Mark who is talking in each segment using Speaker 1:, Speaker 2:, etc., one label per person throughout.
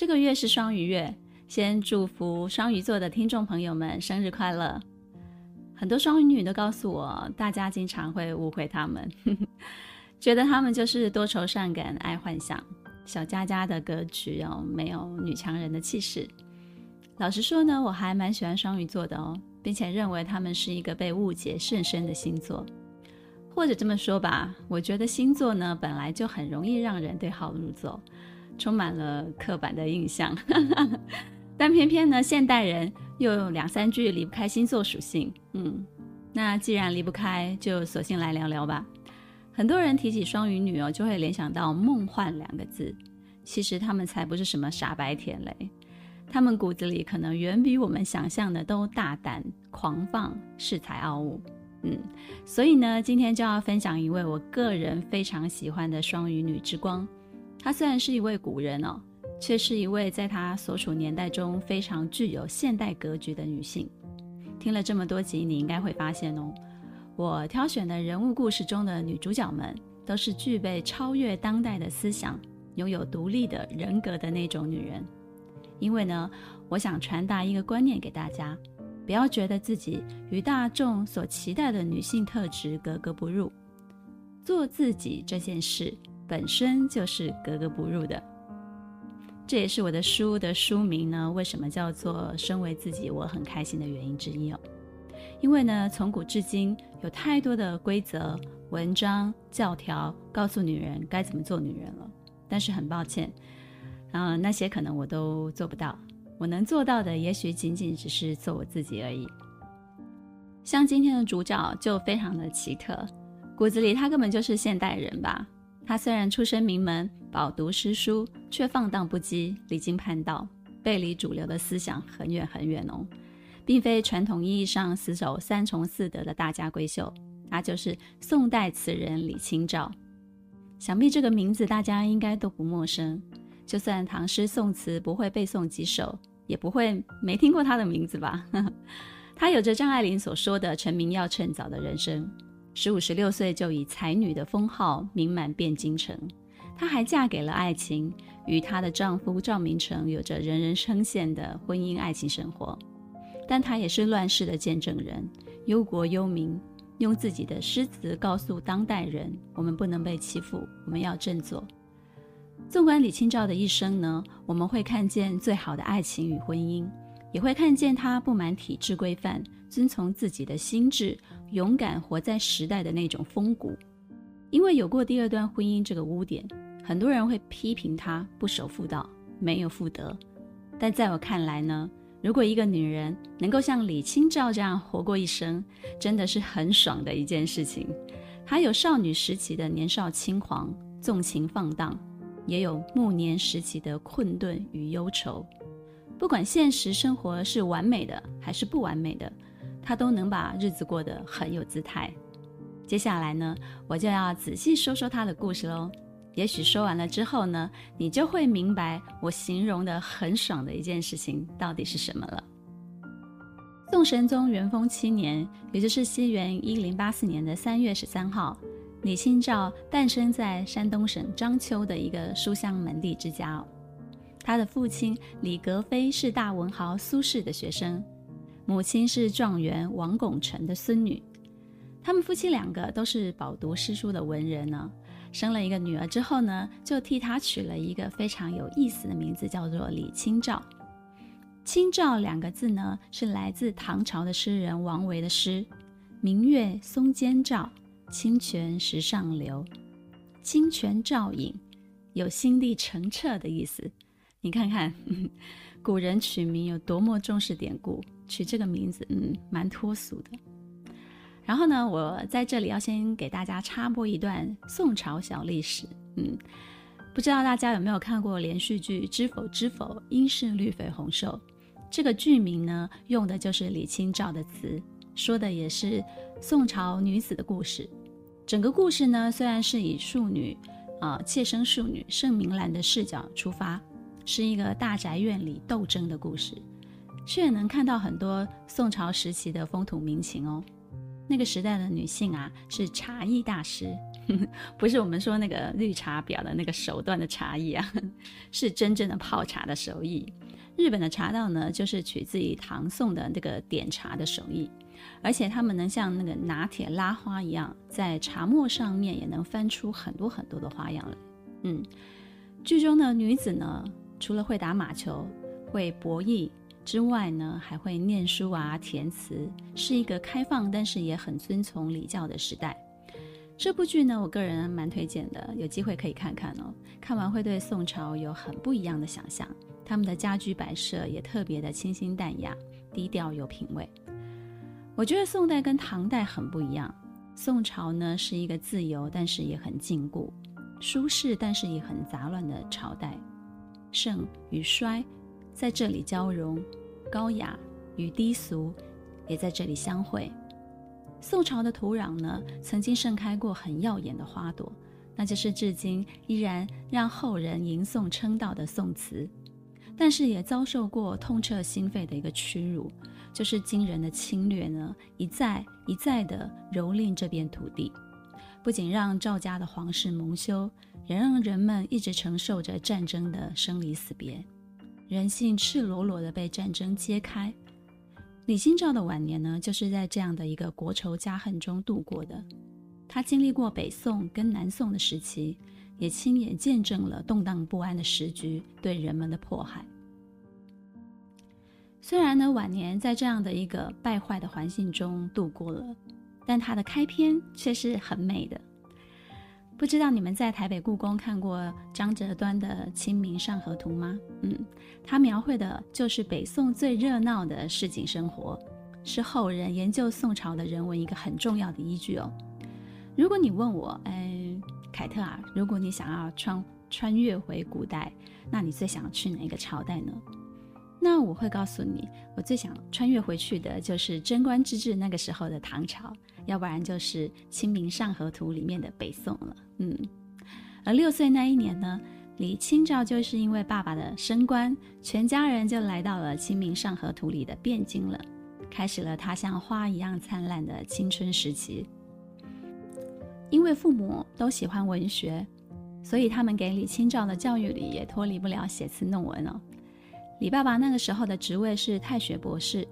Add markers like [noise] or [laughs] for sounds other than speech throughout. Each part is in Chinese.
Speaker 1: 这个月是双鱼月，先祝福双鱼座的听众朋友们生日快乐。很多双鱼女都告诉我，大家经常会误会他们，[laughs] 觉得他们就是多愁善感、爱幻想、小家家的格局哦，没有女强人的气势。老实说呢，我还蛮喜欢双鱼座的哦，并且认为他们是一个被误解甚深的星座。或者这么说吧，我觉得星座呢本来就很容易让人对号入座。充满了刻板的印象，[laughs] 但偏偏呢，现代人又有两三句离不开星座属性。嗯，那既然离不开，就索性来聊聊吧。很多人提起双鱼女哦，就会联想到梦幻两个字。其实他们才不是什么傻白甜嘞，他们骨子里可能远比我们想象的都大胆、狂放、恃才傲物。嗯，所以呢，今天就要分享一位我个人非常喜欢的双鱼女之光。她虽然是一位古人哦，却是一位在她所处年代中非常具有现代格局的女性。听了这么多集，你应该会发现哦，我挑选的人物故事中的女主角们，都是具备超越当代的思想、拥有独立的人格的那种女人。因为呢，我想传达一个观念给大家：不要觉得自己与大众所期待的女性特质格格不入，做自己这件事。本身就是格格不入的，这也是我的书的书名呢。为什么叫做“身为自己，我很开心”的原因之一哦。因为呢，从古至今有太多的规则、文章、教条告诉女人该怎么做女人了。但是很抱歉，嗯、那些可能我都做不到。我能做到的，也许仅仅只是做我自己而已。像今天的主角就非常的奇特，骨子里他根本就是现代人吧。他虽然出身名门，饱读诗书，却放荡不羁，离经叛道，背离主流的思想很远很远哦，并非传统意义上死守三从四德的大家闺秀，他就是宋代词人李清照。想必这个名字大家应该都不陌生，就算唐诗宋词不会背诵几首，也不会没听过他的名字吧？[laughs] 他有着张爱玲所说的“成名要趁早”的人生。十五、十六岁就以才女的封号名满汴京城，她还嫁给了爱情，与她的丈夫赵明诚有着人人称羡的婚姻爱情生活。但她也是乱世的见证人，忧国忧民，用自己的诗词告诉当代人：我们不能被欺负，我们要振作。纵观李清照的一生呢，我们会看见最好的爱情与婚姻，也会看见她不满体制规范，遵从自己的心智。勇敢活在时代的那种风骨，因为有过第二段婚姻这个污点，很多人会批评她不守妇道，没有妇德。但在我看来呢，如果一个女人能够像李清照这样活过一生，真的是很爽的一件事情。她有少女时期的年少轻狂、纵情放荡，也有暮年时期的困顿与忧愁。不管现实生活是完美的还是不完美的。他都能把日子过得很有姿态。接下来呢，我就要仔细说说他的故事喽。也许说完了之后呢，你就会明白我形容的很爽的一件事情到底是什么了。宋神宗元丰七年，也就是西元一零八四年的三月十三号，李清照诞生在山东省章丘的一个书香门第之家。她的父亲李格非是大文豪苏轼的学生。母亲是状元王拱辰的孙女，他们夫妻两个都是饱读诗书的文人呢。生了一个女儿之后呢，就替她取了一个非常有意思的名字，叫做李清照。清照两个字呢，是来自唐朝的诗人王维的诗：“明月松间照，清泉石上流。清泉照影，有心地澄澈的意思。”你看看，[laughs] 古人取名有多么重视典故。取这个名字，嗯，蛮脱俗的。然后呢，我在这里要先给大家插播一段宋朝小历史。嗯，不知道大家有没有看过连续剧《知否知否，应是绿肥红瘦》？这个剧名呢，用的就是李清照的词，说的也是宋朝女子的故事。整个故事呢，虽然是以庶女啊、妾生庶女盛明兰的视角出发，是一个大宅院里斗争的故事，却能看到很多宋朝时期的风土民情哦。那个时代的女性啊，是茶艺大师。[laughs] 不是我们说那个绿茶婊的那个手段的茶艺啊，[laughs] 是真正的泡茶的手艺。日本的茶道呢，就是取自于唐宋的那个点茶的手艺，而且他们能像那个拿铁拉花一样，在茶末上面也能翻出很多很多的花样来。嗯，剧中的女子呢，除了会打马球、会博弈之外呢，还会念书啊、填词，是一个开放但是也很遵从礼教的时代。这部剧呢，我个人蛮推荐的，有机会可以看看哦。看完会对宋朝有很不一样的想象，他们的家居摆设也特别的清新淡雅、低调有品味。我觉得宋代跟唐代很不一样，宋朝呢是一个自由但是也很禁锢、舒适但是也很杂乱的朝代，盛与衰在这里交融，高雅与低俗也在这里相会。宋朝的土壤呢，曾经盛开过很耀眼的花朵，那就是至今依然让后人吟诵称道的宋词。但是也遭受过痛彻心扉的一个屈辱，就是金人的侵略呢，一再一再的蹂躏这片土地，不仅让赵家的皇室蒙羞，也让人们一直承受着战争的生离死别，人性赤裸裸的被战争揭开。李清照的晚年呢，就是在这样的一个国仇家恨中度过的。她经历过北宋跟南宋的时期，也亲眼见证了动荡不安的时局对人们的迫害。虽然呢，晚年在这样的一个败坏的环境中度过了，但她的开篇却是很美的。不知道你们在台北故宫看过张择端的《清明上河图》吗？嗯，他描绘的就是北宋最热闹的市井生活，是后人研究宋朝的人文一个很重要的依据哦。如果你问我，哎，凯特啊，如果你想要穿穿越回古代，那你最想去哪个朝代呢？那我会告诉你，我最想穿越回去的就是贞观之治那个时候的唐朝。要不然就是《清明上河图》里面的北宋了，嗯。而六岁那一年呢，李清照就是因为爸爸的升官，全家人就来到了《清明上河图》里的汴京了，开始了他像花一样灿烂的青春时期。因为父母都喜欢文学，所以他们给李清照的教育里也脱离不了写词弄文哦。李爸爸那个时候的职位是太学博士，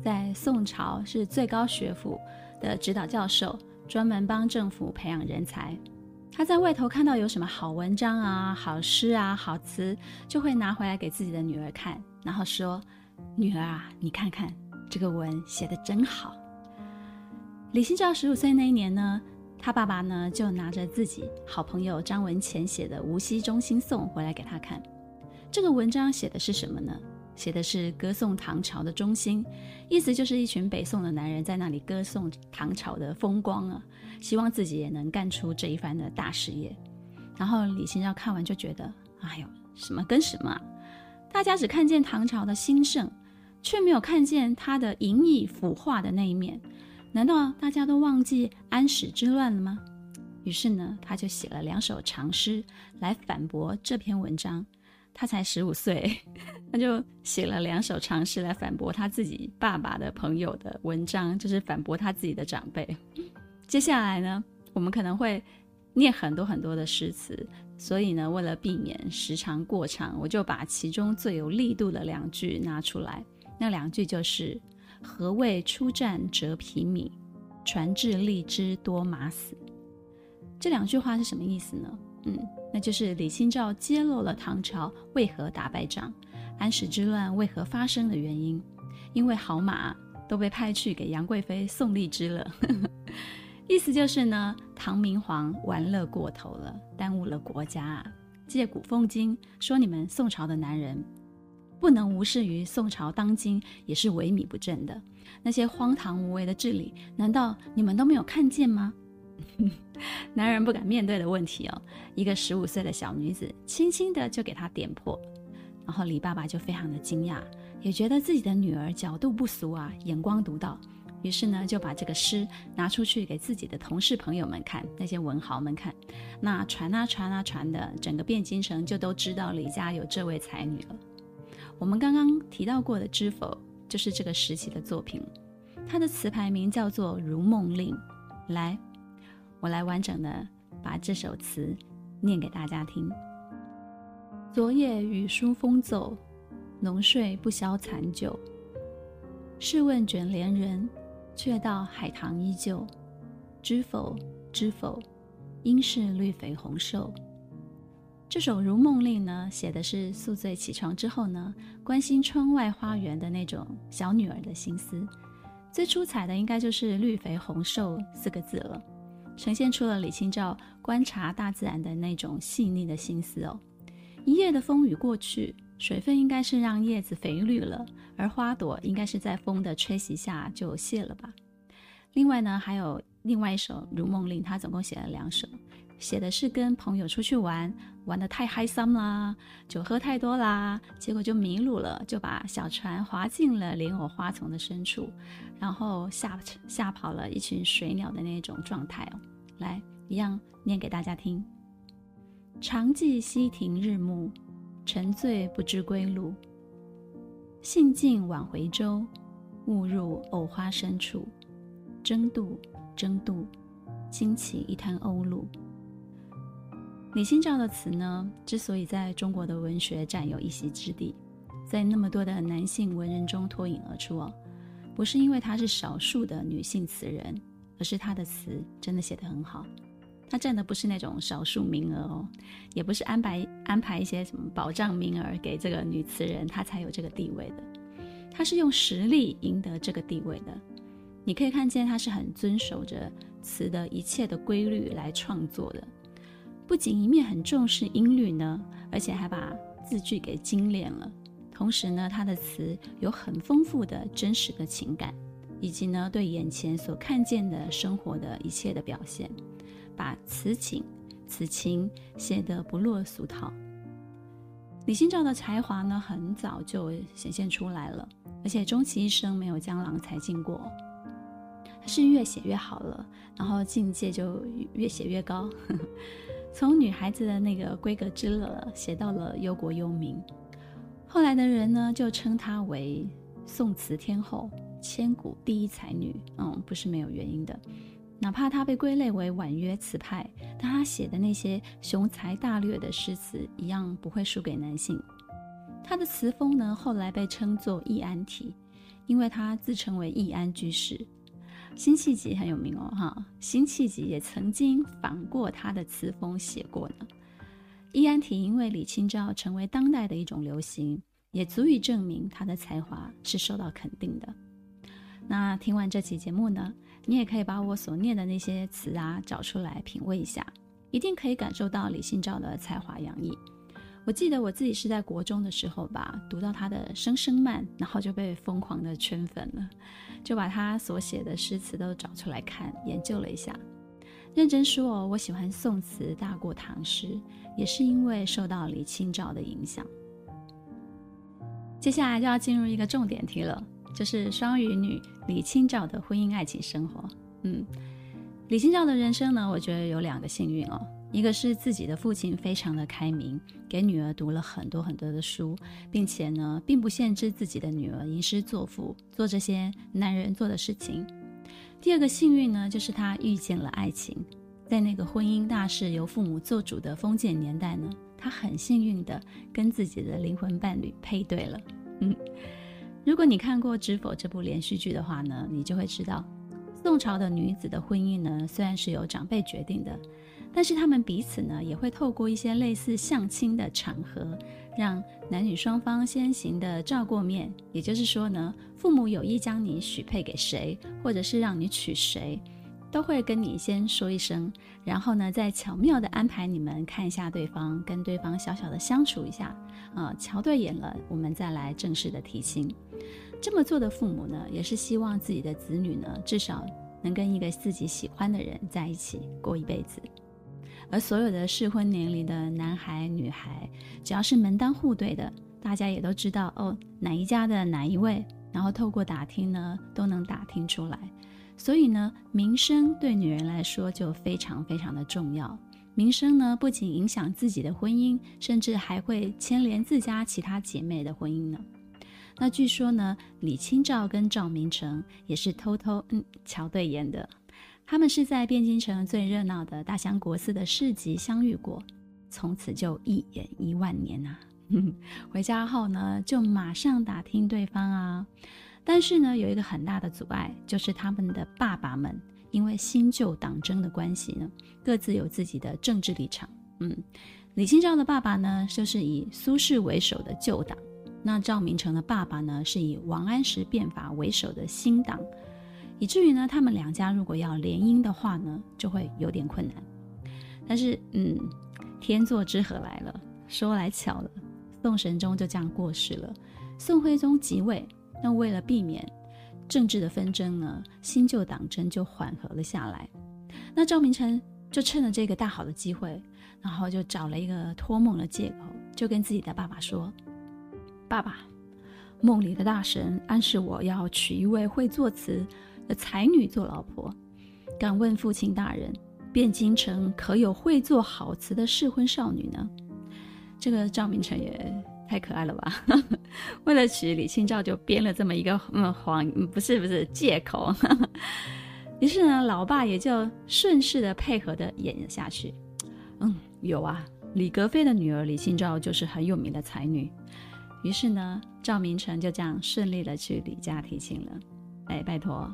Speaker 1: 在宋朝是最高学府的指导教授，专门帮政府培养人才。他在外头看到有什么好文章啊、好诗啊、好词，就会拿回来给自己的女儿看，然后说：“女儿啊，你看看这个文写的真好。”李清照十五岁那一年呢，他爸爸呢就拿着自己好朋友张文潜写的《无锡中心颂》回来给他看。这个文章写的是什么呢？写的是歌颂唐朝的中心，意思就是一群北宋的男人在那里歌颂唐朝的风光啊，希望自己也能干出这一番的大事业。然后李清照看完就觉得，哎呦，什么跟什么啊！大家只看见唐朝的兴盛，却没有看见他的淫逸腐化的那一面。难道大家都忘记安史之乱了吗？于是呢，他就写了两首长诗来反驳这篇文章。他才十五岁，他就写了两首长诗来反驳他自己爸爸的朋友的文章，就是反驳他自己的长辈。接下来呢，我们可能会念很多很多的诗词，所以呢，为了避免时长过长，我就把其中最有力度的两句拿出来。那两句就是“何谓出战折皮米，传至荔枝多马死”。这两句话是什么意思呢？嗯。那就是李清照揭露了唐朝为何打败仗，安史之乱为何发生的原因，因为好马都被派去给杨贵妃送荔枝了。[laughs] 意思就是呢，唐明皇玩乐过头了，耽误了国家啊。借古讽今，说你们宋朝的男人不能无视于宋朝当今也是萎靡不振的那些荒唐无为的治理，难道你们都没有看见吗？[laughs] 男人不敢面对的问题哦。一个十五岁的小女子，轻轻的就给他点破，然后李爸爸就非常的惊讶，也觉得自己的女儿角度不俗啊，眼光独到。于是呢，就把这个诗拿出去给自己的同事朋友们看，那些文豪们看。那传啊传啊传的，整个汴京城就都知道李家有这位才女了。我们刚刚提到过的《知否》，就是这个时期的作品。它的词牌名叫做《如梦令》。来，我来完整的把这首词念给大家听。昨夜雨疏风骤，浓睡不消残酒。试问卷帘人。却道海棠依旧，知否？知否？应是绿肥红瘦。这首《如梦令》呢，写的是宿醉起床之后呢，关心窗外花园的那种小女儿的心思。最出彩的应该就是“绿肥红瘦”四个字了，呈现出了李清照观察大自然的那种细腻的心思哦。一夜的风雨过去。水分应该是让叶子肥绿了，而花朵应该是在风的吹袭下就谢了吧。另外呢，还有另外一首《如梦令》，他总共写了两首，写的是跟朋友出去玩，玩得太嗨森啦，酒喝太多啦，结果就迷路了，就把小船划进了莲藕花丛的深处，然后吓吓跑了一群水鸟的那种状态哦。来，一样念给大家听：常记溪亭日暮。沉醉不知归路，兴尽晚回舟，误入藕花深处，争渡，争渡，惊起一滩鸥鹭。李清照的词呢，之所以在中国的文学占有一席之地，在那么多的男性文人中脱颖而出哦，不是因为她是少数的女性词人，可是他的词真的写得很好。他占的不是那种少数名额哦，也不是安排安排一些什么保障名额给这个女词人，她才有这个地位的。他是用实力赢得这个地位的。你可以看见他是很遵守着词的一切的规律来创作的，不仅一面很重视音律呢，而且还把字句给精炼了。同时呢，他的词有很丰富的真实的情感，以及呢对眼前所看见的生活的一切的表现。把此景此情写得不落俗套。李清照的才华呢，很早就显现出来了，而且终其一生没有江郎才尽过。他是越写越好了，然后境界就越写越高。[laughs] 从女孩子的那个闺阁之乐写到了忧国忧民，后来的人呢就称她为宋词天后、千古第一才女。嗯，不是没有原因的。哪怕她被归类为婉约词派，但她写的那些雄才大略的诗词一样不会输给男性。他的词风呢，后来被称作易安体，因为他自称为易安居士。辛弃疾很有名哦，哈，辛弃疾也曾经仿过他的词风写过呢。易安体因为李清照成为当代的一种流行，也足以证明他的才华是受到肯定的。那听完这期节目呢，你也可以把我所念的那些词啊找出来品味一下，一定可以感受到李清照的才华洋溢。我记得我自己是在国中的时候吧，读到他的《声声慢》，然后就被疯狂的圈粉了，就把他所写的诗词都找出来看，研究了一下。认真说哦，我喜欢宋词大过唐诗，也是因为受到李清照的影响。接下来就要进入一个重点题了。就是双鱼女李清照的婚姻爱情生活。嗯，李清照的人生呢，我觉得有两个幸运哦。一个是自己的父亲非常的开明，给女儿读了很多很多的书，并且呢，并不限制自己的女儿吟诗作赋，做这些男人做的事情。第二个幸运呢，就是她遇见了爱情，在那个婚姻大事由父母做主的封建年代呢，她很幸运的跟自己的灵魂伴侣配对了。嗯。如果你看过《知否》这部连续剧的话呢，你就会知道，宋朝的女子的婚姻呢，虽然是由长辈决定的，但是他们彼此呢，也会透过一些类似相亲的场合，让男女双方先行的照过面。也就是说呢，父母有意将你许配给谁，或者是让你娶谁，都会跟你先说一声，然后呢，再巧妙地安排你们看一下对方，跟对方小小的相处一下，啊、呃，瞧对眼了，我们再来正式的提亲。这么做的父母呢，也是希望自己的子女呢，至少能跟一个自己喜欢的人在一起过一辈子。而所有的适婚年龄的男孩女孩，只要是门当户对的，大家也都知道哦，哪一家的哪一位，然后透过打听呢，都能打听出来。所以呢，名声对女人来说就非常非常的重要。名声呢，不仅影响自己的婚姻，甚至还会牵连自家其他姐妹的婚姻呢。那据说呢，李清照跟赵明诚也是偷偷嗯瞧对眼的。他们是在汴京城最热闹的大相国寺的市集相遇过，从此就一眼一万年呐、啊。[laughs] 回家后呢，就马上打听对方啊。但是呢，有一个很大的阻碍，就是他们的爸爸们因为新旧党争的关系呢，各自有自己的政治立场。嗯，李清照的爸爸呢，就是以苏轼为首的旧党；那赵明诚的爸爸呢，是以王安石变法为首的新党。以至于呢，他们两家如果要联姻的话呢，就会有点困难。但是，嗯，天作之合来了，说来巧了，宋神宗就这样过世了，宋徽宗即位。那为了避免政治的纷争呢，新旧党争就缓和了下来。那赵明诚就趁了这个大好的机会，然后就找了一个托梦的借口，就跟自己的爸爸说：“爸爸，梦里的大神暗示我要娶一位会作词的才女做老婆。敢问父亲大人，汴京城可有会作好词的适婚少女呢？”这个赵明诚也。太可爱了吧！[laughs] 为了娶李清照，就编了这么一个嗯谎，不是不是借口。[laughs] 于是呢，老爸也就顺势的配合的演了下去。嗯，有啊，李格非的女儿李清照就是很有名的才女。于是呢，赵明诚就这样顺利的去李家提亲了。哎，拜托，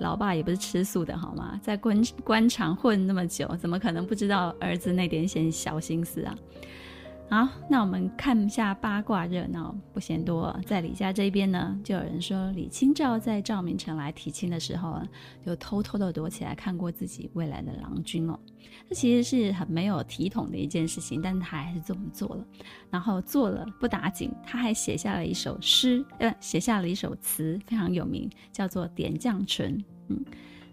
Speaker 1: 老爸也不是吃素的好吗？在官官场混那么久，怎么可能不知道儿子那点点小心思啊？好，那我们看一下八卦热闹，不嫌多。在李家这边呢，就有人说李清照在赵明诚来提亲的时候，就偷偷的躲起来看过自己未来的郎君哦。这其实是很没有体统的一件事情，但他还是这么做了。然后做了不打紧，他还写下了一首诗，呃，写下了一首词，非常有名，叫做《点绛唇》。嗯，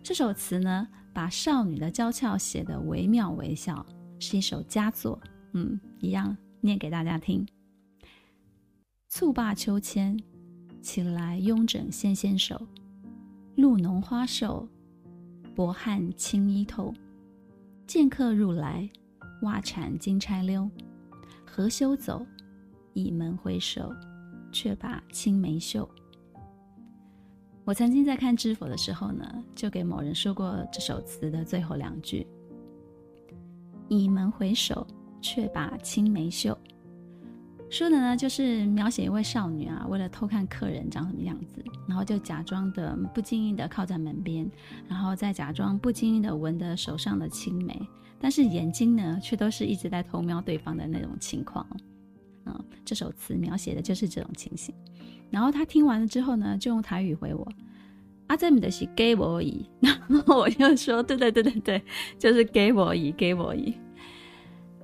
Speaker 1: 这首词呢，把少女的娇俏写得惟妙惟肖，是一首佳作。嗯，一样。念给大家听：蹴罢秋千，起来慵整纤纤手，露浓花瘦，薄汗轻衣透。见客入来，袜缠金钗溜。何羞走，倚门回首，却把青梅嗅。我曾经在看知否的时候呢，就给某人说过这首词的最后两句：倚门回首。却把青梅嗅，说的呢，就是描写一位少女啊，为了偷看客人长什么样子，然后就假装的不经意的靠在门边，然后再假装不经意的闻的手上的青梅，但是眼睛呢，却都是一直在偷瞄对方的那种情况。嗯，这首词描写的就是这种情形。然后他听完了之后呢，就用台语回我：“阿，这不就是给我以？”然后我就说：“对对对对对，就是给我以，给我以。”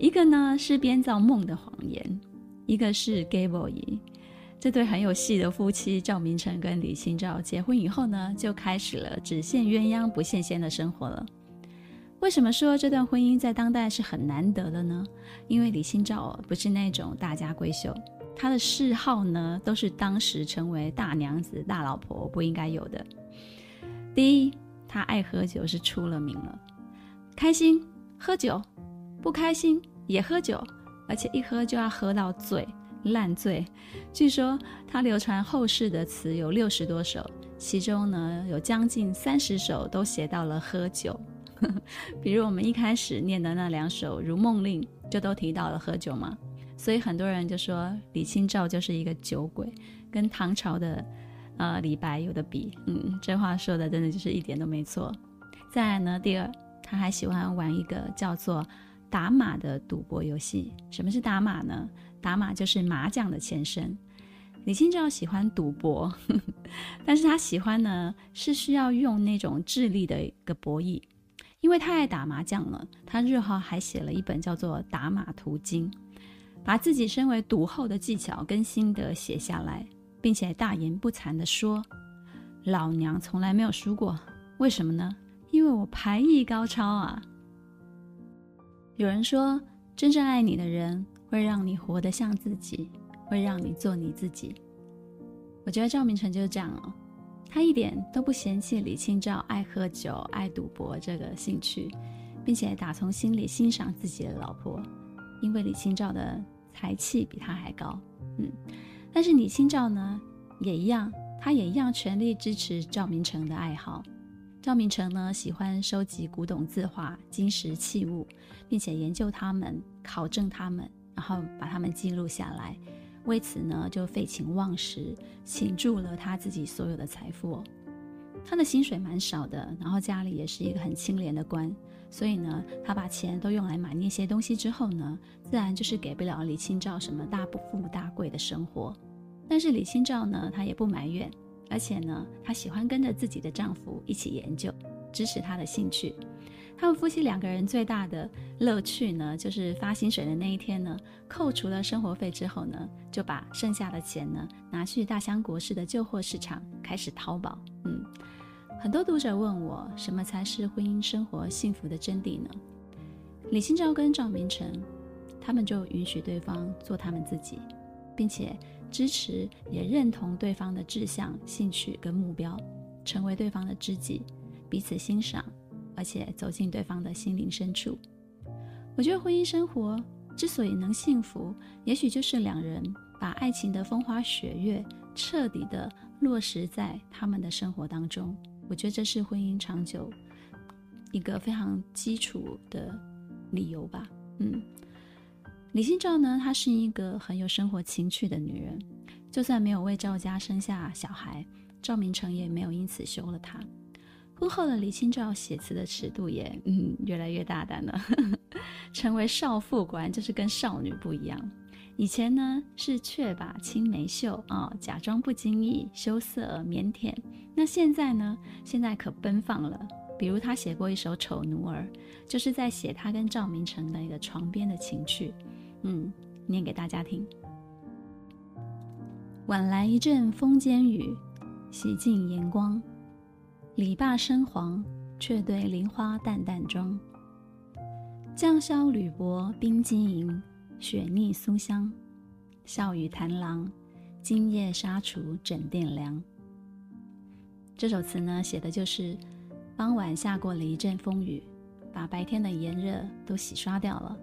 Speaker 1: 一个呢是编造梦的谎言，一个是 gay boy。这对很有戏的夫妻赵明诚跟李清照结婚以后呢，就开始了只羡鸳鸯不羡仙的生活了。为什么说这段婚姻在当代是很难得的呢？因为李清照不是那种大家闺秀，她的嗜好呢都是当时成为大娘子、大老婆不应该有的。第一，她爱喝酒是出了名了，开心喝酒，不开心。也喝酒，而且一喝就要喝到醉，烂醉。据说他流传后世的词有六十多首，其中呢有将近三十首都写到了喝酒。[laughs] 比如我们一开始念的那两首《如梦令》，就都提到了喝酒嘛。所以很多人就说李清照就是一个酒鬼，跟唐朝的呃李白有的比。嗯，这话说的真的就是一点都没错。再来呢，第二，他还喜欢玩一个叫做。打马的赌博游戏，什么是打马呢？打马就是麻将的前身。李清照喜欢赌博，[laughs] 但是他喜欢呢是需要用那种智力的一个博弈，因为太爱打麻将了。他日后还写了一本叫做《打马图经》，把自己身为赌后的技巧跟心得写下来，并且大言不惭地说：“老娘从来没有输过，为什么呢？因为我牌艺高超啊。有人说，真正爱你的人会让你活得像自己，会让你做你自己。我觉得赵明诚就是这样哦，他一点都不嫌弃李清照爱喝酒、爱赌博这个兴趣，并且打从心里欣赏自己的老婆，因为李清照的才气比他还高。嗯，但是李清照呢，也一样，他也一样全力支持赵明诚的爱好。赵明诚呢，喜欢收集古董字画、金石器物，并且研究它们、考证它们，然后把它们记录下来。为此呢，就废寝忘食，倾注了他自己所有的财富。他的薪水蛮少的，然后家里也是一个很清廉的官，所以呢，他把钱都用来买那些东西之后呢，自然就是给不了李清照什么大富大贵的生活。但是李清照呢，她也不埋怨。而且呢，她喜欢跟着自己的丈夫一起研究，支持他的兴趣。他们夫妻两个人最大的乐趣呢，就是发薪水的那一天呢，扣除了生活费之后呢，就把剩下的钱呢拿去大香国市的旧货市场开始淘宝。嗯，很多读者问我，什么才是婚姻生活幸福的真谛呢？李清照跟赵明诚，他们就允许对方做他们自己，并且。支持也认同对方的志向、兴趣跟目标，成为对方的知己，彼此欣赏，而且走进对方的心灵深处。我觉得婚姻生活之所以能幸福，也许就是两人把爱情的风花雪月彻底的落实在他们的生活当中。我觉得这是婚姻长久一个非常基础的理由吧。嗯。李清照呢，她是一个很有生活情趣的女人，就算没有为赵家生下小孩，赵明诚也没有因此休了她。婚后的李清照写词的尺度也嗯越来越大胆了，[laughs] 成为少妇果然就是跟少女不一样。以前呢是却把青梅秀啊、假装不经意，羞涩腼腆。那现在呢，现在可奔放了。比如她写过一首《丑奴儿》，就是在写她跟赵明诚的一个床边的情趣。嗯，念给大家听。晚来一阵风间雨，洗尽盐光。篱笆深黄，却对菱花淡淡妆。绛縡缕帛冰晶莹，雪腻酥香。笑语檀郎，今夜纱厨枕垫凉。这首词呢，写的就是傍晚下过了一阵风雨，把白天的炎热都洗刷掉了。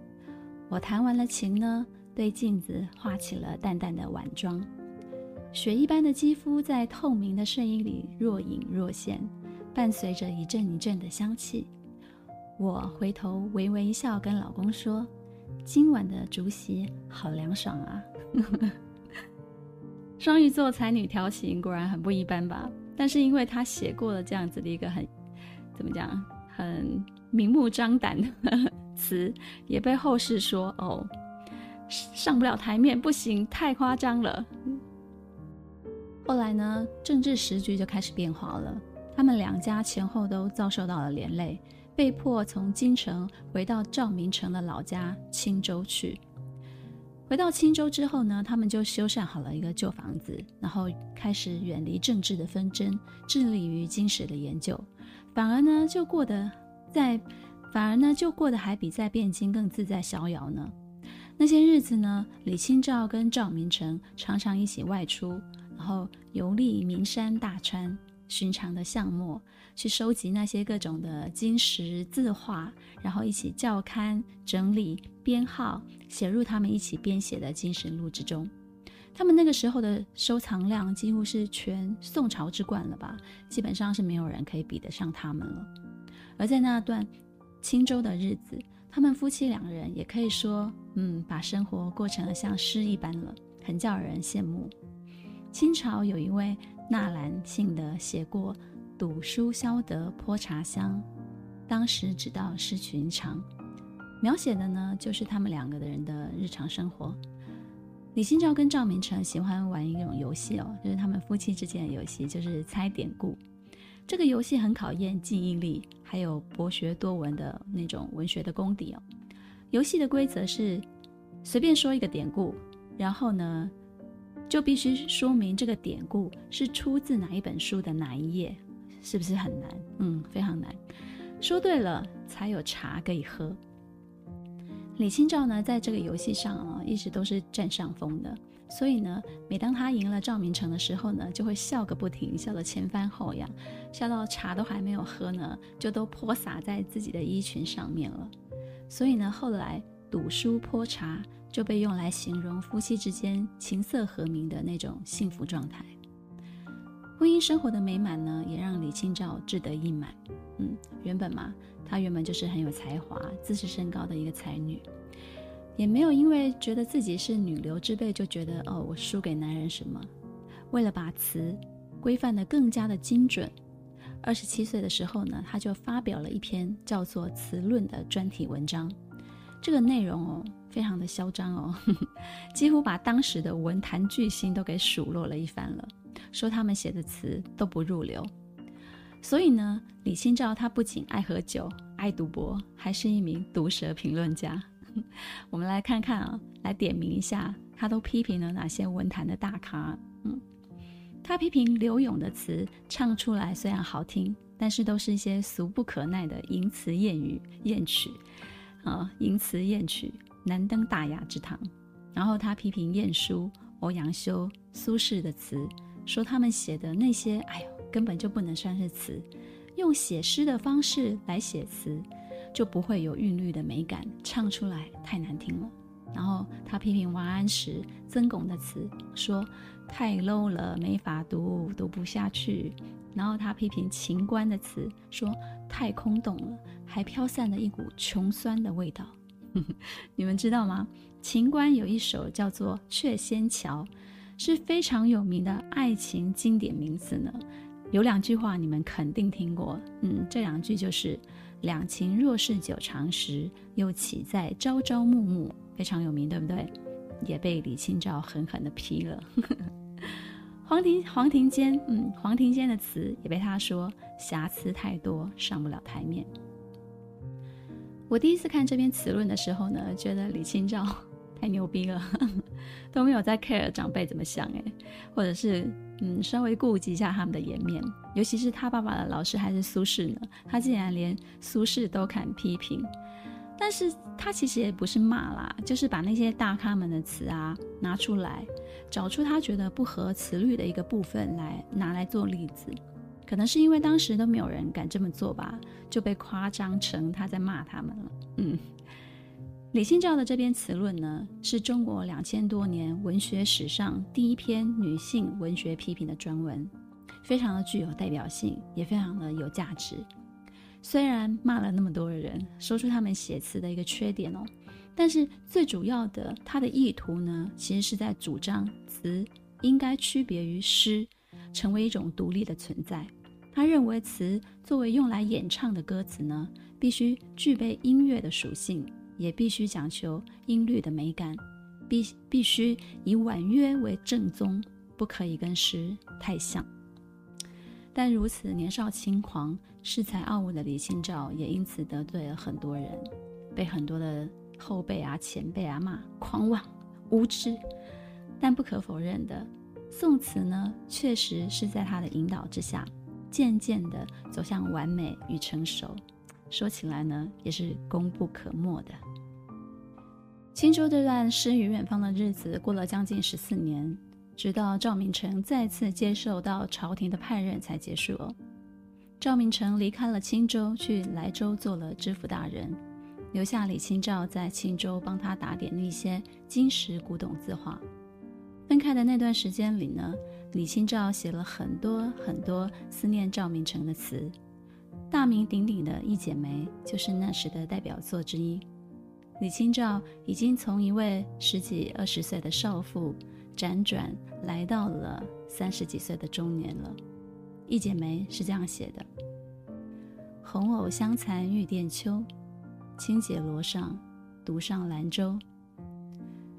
Speaker 1: 我弹完了琴呢，对镜子画起了淡淡的晚妆，雪一般的肌肤在透明的睡衣里若隐若现，伴随着一阵一阵的香气。我回头微微一笑，跟老公说：“今晚的竹席好凉爽啊！” [laughs] 双鱼座才女调情果然很不一般吧？但是因为她写过了这样子的一个很怎么讲，很明目张胆的。词也被后世说哦，上不了台面，不行，太夸张了。后来呢，政治时局就开始变化了，他们两家前后都遭受到了连累，被迫从京城回到赵明诚的老家青州去。回到青州之后呢，他们就修缮好了一个旧房子，然后开始远离政治的纷争，致力于经史的研究，反而呢，就过得在。反而呢，就过得还比在汴京更自在逍遥呢。那些日子呢，李清照跟赵明诚常常一起外出，然后游历名山大川，寻常的巷陌，去收集那些各种的金石字画，然后一起校勘、整理、编号，写入他们一起编写的《金石录》之中。他们那个时候的收藏量几乎是全宋朝之冠了吧？基本上是没有人可以比得上他们了。而在那段。青州的日子，他们夫妻两人也可以说，嗯，把生活过成了像诗一般了，很叫人羡慕。清朝有一位纳兰性德写过“赌书消得泼茶香”，当时只道是寻常，描写的呢就是他们两个的人的日常生活。李清照跟赵明诚喜欢玩一种游戏哦，就是他们夫妻之间的游戏，就是猜典故。这个游戏很考验记忆力，还有博学多闻的那种文学的功底哦。游戏的规则是，随便说一个典故，然后呢，就必须说明这个典故是出自哪一本书的哪一页。是不是很难？嗯，非常难。说对了，才有茶可以喝。李清照呢，在这个游戏上啊，一直都是占上风的。所以呢，每当他赢了赵明诚的时候呢，就会笑个不停，笑得前翻后仰，笑到茶都还没有喝呢，就都泼洒在自己的衣裙上面了。所以呢，后来赌书泼茶就被用来形容夫妻之间琴瑟和鸣的那种幸福状态。婚姻生活的美满呢，也让李清照志得意满。嗯，原本嘛，她原本就是很有才华、自视甚高的一个才女，也没有因为觉得自己是女流之辈就觉得哦，我输给男人什么。为了把词规范得更加的精准，二十七岁的时候呢，他就发表了一篇叫做《词论》的专题文章。这个内容哦，非常的嚣张哦，[laughs] 几乎把当时的文坛巨星都给数落了一番了。说他们写的词都不入流，所以呢，李清照她不仅爱喝酒、爱赌博，还是一名毒舌评论家。[laughs] 我们来看看啊，来点名一下，他都批评了哪些文坛的大咖？嗯，他批评柳永的词唱出来虽然好听，但是都是一些俗不可耐的淫词艳语、艳曲啊，淫词艳曲难登大雅之堂。然后他批评晏殊、欧阳修、苏轼的词。说他们写的那些，哎呦，根本就不能算是词，用写诗的方式来写词，就不会有韵律的美感，唱出来太难听了。然后他批评王安石、曾巩的词，说太 low 了，没法读，读不下去。然后他批评秦观的词，说太空洞了，还飘散了一股穷酸的味道。[laughs] 你们知道吗？秦观有一首叫做《鹊仙桥》。是非常有名的爱情经典名词呢，有两句话你们肯定听过，嗯，这两句就是“两情若是久长时，又岂在朝朝暮暮”，非常有名，对不对？也被李清照狠狠地批了。黄庭黄庭坚，嗯，黄庭坚的词也被他说瑕疵太多，上不了台面。我第一次看这篇词论的时候呢，觉得李清照。太牛逼了，都没有在 care 长辈怎么想哎，或者是嗯稍微顾及一下他们的颜面，尤其是他爸爸的老师还是苏轼呢，他竟然连苏轼都敢批评，但是他其实也不是骂啦，就是把那些大咖们的词啊拿出来，找出他觉得不合词律的一个部分来拿来做例子，可能是因为当时都没有人敢这么做吧，就被夸张成他在骂他们了，嗯。李清照的这篇词论呢，是中国两千多年文学史上第一篇女性文学批评的专文，非常的具有代表性，也非常的有价值。虽然骂了那么多的人，说出他们写词的一个缺点哦，但是最主要的，他的意图呢，其实是在主张词应该区别于诗，成为一种独立的存在。他认为词作为用来演唱的歌词呢，必须具备音乐的属性。也必须讲求音律的美感，必必须以婉约为正宗，不可以跟诗太像。但如此年少轻狂、恃才傲物的李清照，也因此得罪了很多人，被很多的后辈啊、前辈啊骂狂妄、无知。但不可否认的，宋词呢，确实是在他的引导之下，渐渐地走向完美与成熟。说起来呢，也是功不可没的。青州这段诗与远方的日子过了将近十四年，直到赵明诚再次接受到朝廷的派任才结束。赵明诚离开了青州，去莱州做了知府大人，留下李清照在青州帮他打点一些金石古董字画。分开的那段时间里呢，李清照写了很多很多思念赵明诚的词。大名鼎鼎的《一剪梅》就是那时的代表作之一。李清照已经从一位十几二十岁的少妇，辗转来到了三十几岁的中年了。《一剪梅》是这样写的：“红藕香残玉簟秋，轻解罗裳，独上兰舟。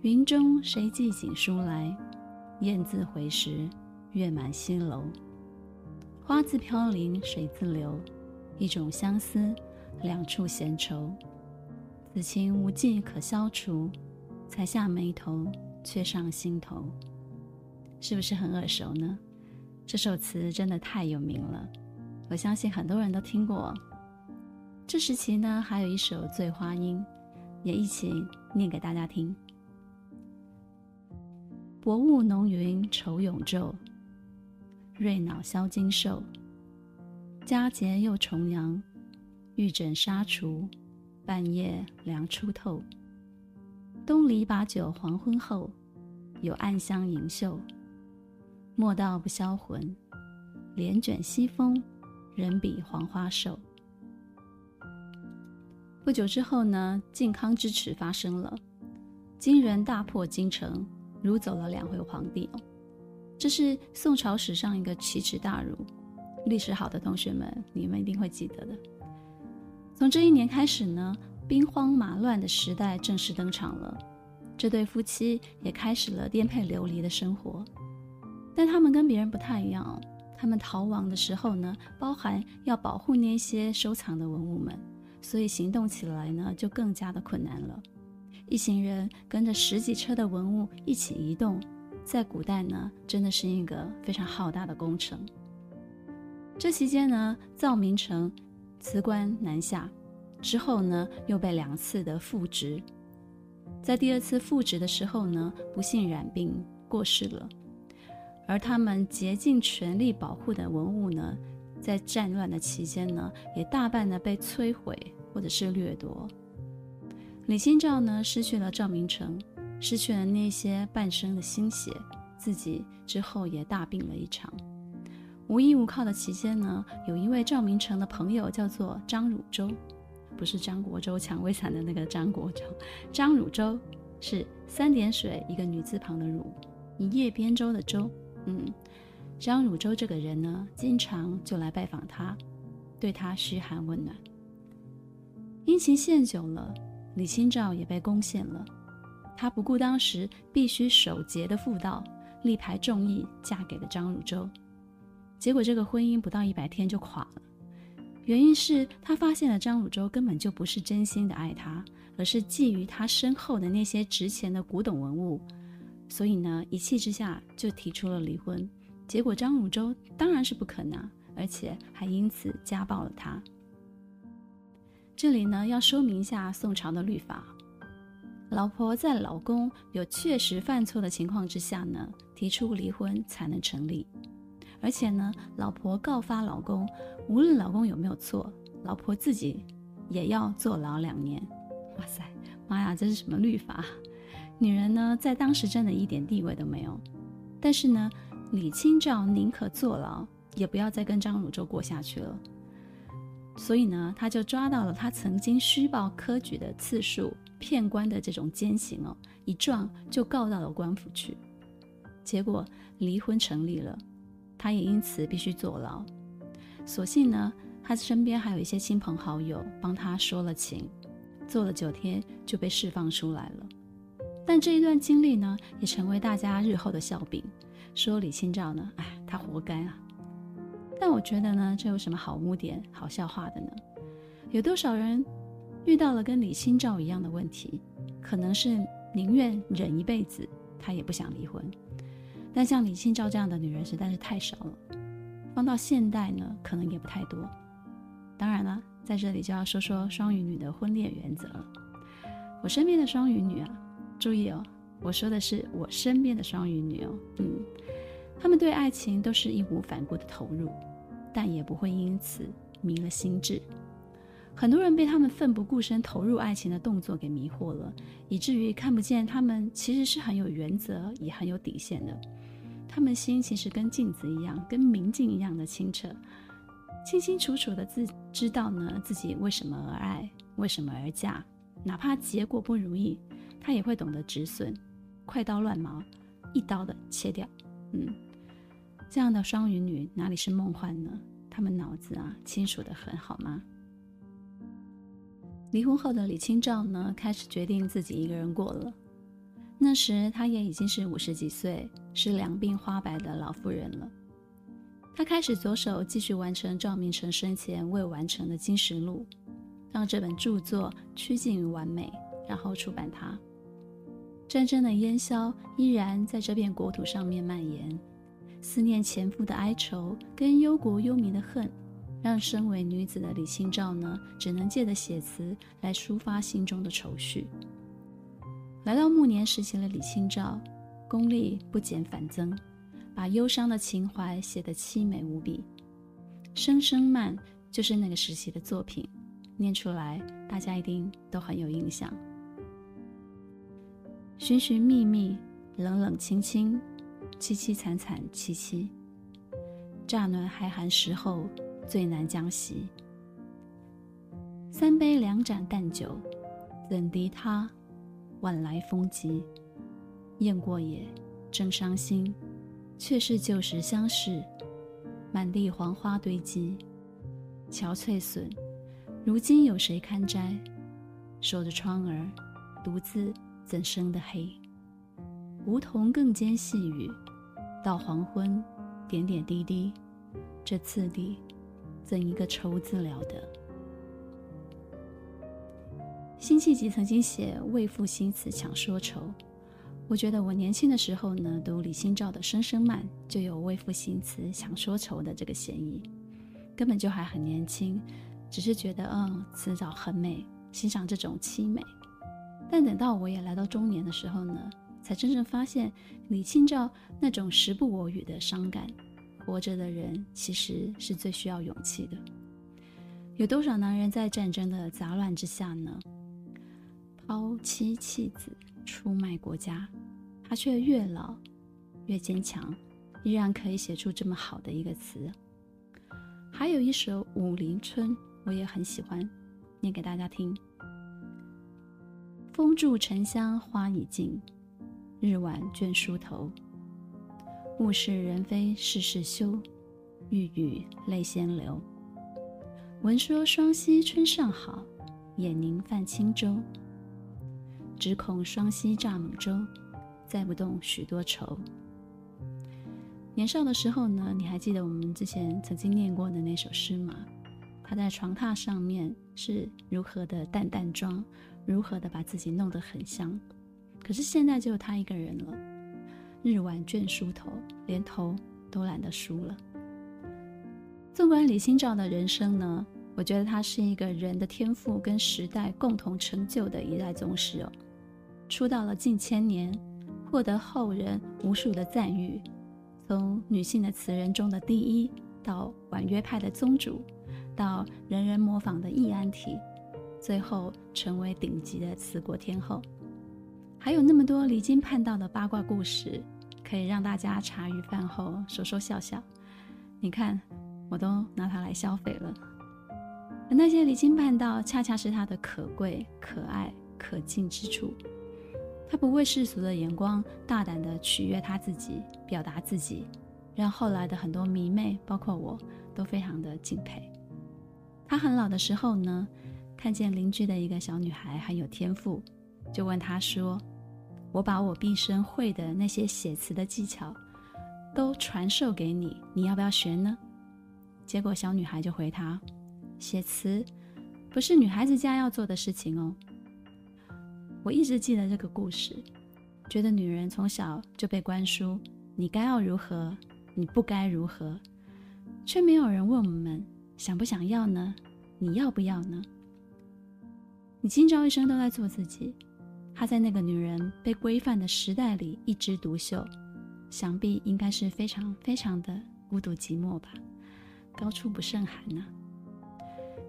Speaker 1: 云中谁寄锦书来？雁字回时，月满西楼。花自飘零水自流。”一种相思，两处闲愁，此情无计可消除，才下眉头，却上心头。是不是很耳熟呢？这首词真的太有名了，我相信很多人都听过。这时期呢，还有一首《醉花阴》，也一起念给大家听。薄雾浓云愁永昼，瑞脑消金兽。佳节又重阳，玉枕纱厨，半夜凉初透。东篱把酒黄昏后，有暗香盈袖。莫道不销魂，帘卷西风，人比黄花瘦。不久之后呢，靖康之耻发生了，金人大破京城，掳走了两回皇帝。这是宋朝史上一个奇耻大辱。历史好的同学们，你们一定会记得的。从这一年开始呢，兵荒马乱的时代正式登场了。这对夫妻也开始了颠沛流离的生活。但他们跟别人不太一样，他们逃亡的时候呢，包含要保护那些收藏的文物们，所以行动起来呢就更加的困难了。一行人跟着十几车的文物一起移动，在古代呢真的是一个非常浩大的工程。这期间呢，造明城辞官南下，之后呢又被两次的复职，在第二次复职的时候呢，不幸染病过世了，而他们竭尽全力保护的文物呢，在战乱的期间呢，也大半的被摧毁或者是掠夺。李清照呢，失去了赵明诚，失去了那些半生的心血，自己之后也大病了一场。无依无靠的期间呢，有一位赵明诚的朋友叫做张汝舟，不是张国周蔷薇惨的那个张国周，张汝舟是三点水一个女字旁的汝，一叶扁舟的舟。嗯，张汝舟这个人呢，经常就来拜访他，对他嘘寒问暖。殷勤献久了，李清照也被攻陷了，她不顾当时必须守节的妇道，力排众议嫁给了张汝舟。结果这个婚姻不到一百天就垮了，原因是他发现了张汝舟根本就不是真心的爱他，而是觊觎他身后的那些值钱的古董文物，所以呢，一气之下就提出了离婚。结果张汝舟当然是不肯啊，而且还因此家暴了他。这里呢，要说明一下宋朝的律法，老婆在老公有确实犯错的情况之下呢，提出离婚才能成立。而且呢，老婆告发老公，无论老公有没有错，老婆自己也要坐牢两年。哇塞，妈呀，这是什么律法？女人呢，在当时真的一点地位都没有。但是呢，李清照宁可坐牢，也不要再跟张汝舟过下去了。所以呢，他就抓到了他曾经虚报科举的次数、骗官的这种奸行哦，一状就告到了官府去。结果离婚成立了。他也因此必须坐牢，所幸呢，他身边还有一些亲朋好友帮他说了情，坐了九天就被释放出来了。但这一段经历呢，也成为大家日后的笑柄，说李清照呢，哎，他活该啊。但我觉得呢，这有什么好污点、好笑话的呢？有多少人遇到了跟李清照一样的问题，可能是宁愿忍一辈子，他也不想离婚。但像李清照这样的女人实在是太少了，放到现代呢，可能也不太多。当然了，在这里就要说说双鱼女的婚恋原则了。我身边的双鱼女啊，注意哦，我说的是我身边的双鱼女哦，嗯，她们对爱情都是义无反顾的投入，但也不会因此迷了心智。很多人被他们奋不顾身投入爱情的动作给迷惑了，以至于看不见他们其实是很有原则，也很有底线的。他们心其实跟镜子一样，跟明镜一样的清澈，清清楚楚的自知道呢自己为什么而爱，为什么而嫁，哪怕结果不如意，他也会懂得止损，快刀乱麻，一刀的切掉。嗯，这样的双鱼女哪里是梦幻呢？他们脑子啊清楚的很，好吗？离婚后的李清照呢，开始决定自己一个人过了。那时，她也已经是五十几岁，是两鬓花白的老妇人了。她开始着手继续完成赵明诚生前未完成的《金石录》，让这本著作趋近于完美，然后出版它。战争的烟硝依然在这片国土上面蔓延，思念前夫的哀愁跟忧国忧民的恨，让身为女子的李清照呢，只能借着写词来抒发心中的愁绪。来到暮年时期的李清照，功力不减反增，把忧伤的情怀写得凄美无比。《声声慢》就是那个时期的作品，念出来大家一定都很有印象。寻寻觅觅，冷冷清清，凄凄惨惨戚戚。乍暖还寒时候，最难将息。三杯两盏淡酒，怎敌他？晚来风急，雁过也，正伤心，却是旧时相识。满地黄花堆积，憔悴损，如今有谁堪摘？守着窗儿，独自怎生得黑？梧桐更兼细雨，到黄昏，点点滴滴，这次第，怎一个愁字了得？辛弃疾曾经写《为赋新词强说愁》，我觉得我年轻的时候呢，读李清照的《声声慢》，就有为赋新词强说愁的这个嫌疑。根本就还很年轻，只是觉得嗯，词藻很美，欣赏这种凄美。但等到我也来到中年的时候呢，才真正发现李清照那种时不我与的伤感。活着的人其实是最需要勇气的。有多少男人在战争的杂乱之下呢？抛妻弃子，出卖国家，他却越老越坚强，依然可以写出这么好的一个词。还有一首《武陵春》，我也很喜欢，念给大家听：风住沉香花已尽，日晚倦梳头。物是人非事事休，欲语泪先流。闻说双溪春尚好，眼凝泛轻舟。只恐双溪蚱蜢舟，载不动许多愁。年少的时候呢，你还记得我们之前曾经念过的那首诗吗？他在床榻上面是如何的淡淡妆，如何的把自己弄得很香。可是现在就他一个人了，日晚倦梳头，连头都懒得梳了。纵观李清照的人生呢，我觉得他是一个人的天赋跟时代共同成就的一代宗师哦。出道了近千年，获得后人无数的赞誉，从女性的词人中的第一，到婉约派的宗主，到人人模仿的易安体，最后成为顶级的词国天后。还有那么多离经叛道的八卦故事，可以让大家茶余饭后说说笑笑。你看，我都拿它来消费了。而那些离经叛道，恰恰是它的可贵、可爱、可敬之处。他不为世俗的眼光，大胆地取悦他自己，表达自己，让后来的很多迷妹，包括我，都非常的敬佩。他很老的时候呢，看见邻居的一个小女孩很有天赋，就问他说：“我把我毕生会的那些写词的技巧，都传授给你，你要不要学呢？”结果小女孩就回他：“写词不是女孩子家要做的事情哦。”我一直记得这个故事，觉得女人从小就被灌输你该要如何，你不该如何，却没有人问我们想不想要呢？你要不要呢？你今朝一生都在做自己，她在那个女人被规范的时代里一枝独秀，想必应该是非常非常的孤独寂寞吧，高处不胜寒呢。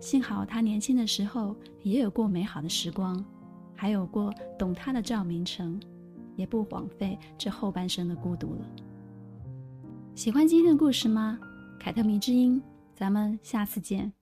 Speaker 1: 幸好她年轻的时候也有过美好的时光。还有过懂他的赵明诚，也不枉费这后半生的孤独了。喜欢今天的故事吗？凯特迷之音，咱们下次见。